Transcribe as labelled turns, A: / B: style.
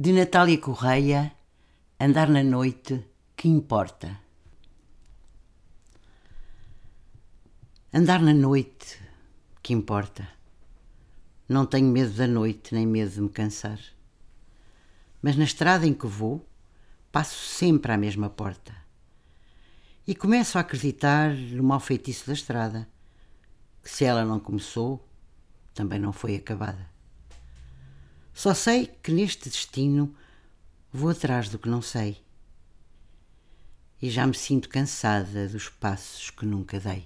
A: De Natália Correia, Andar na noite, que importa? Andar na noite, que importa? Não tenho medo da noite, nem medo de me cansar. Mas na estrada em que vou, passo sempre à mesma porta. E começo a acreditar no mau feitiço da estrada, que se ela não começou, também não foi acabada. Só sei que neste destino vou atrás do que não sei. E já me sinto cansada dos passos que nunca dei.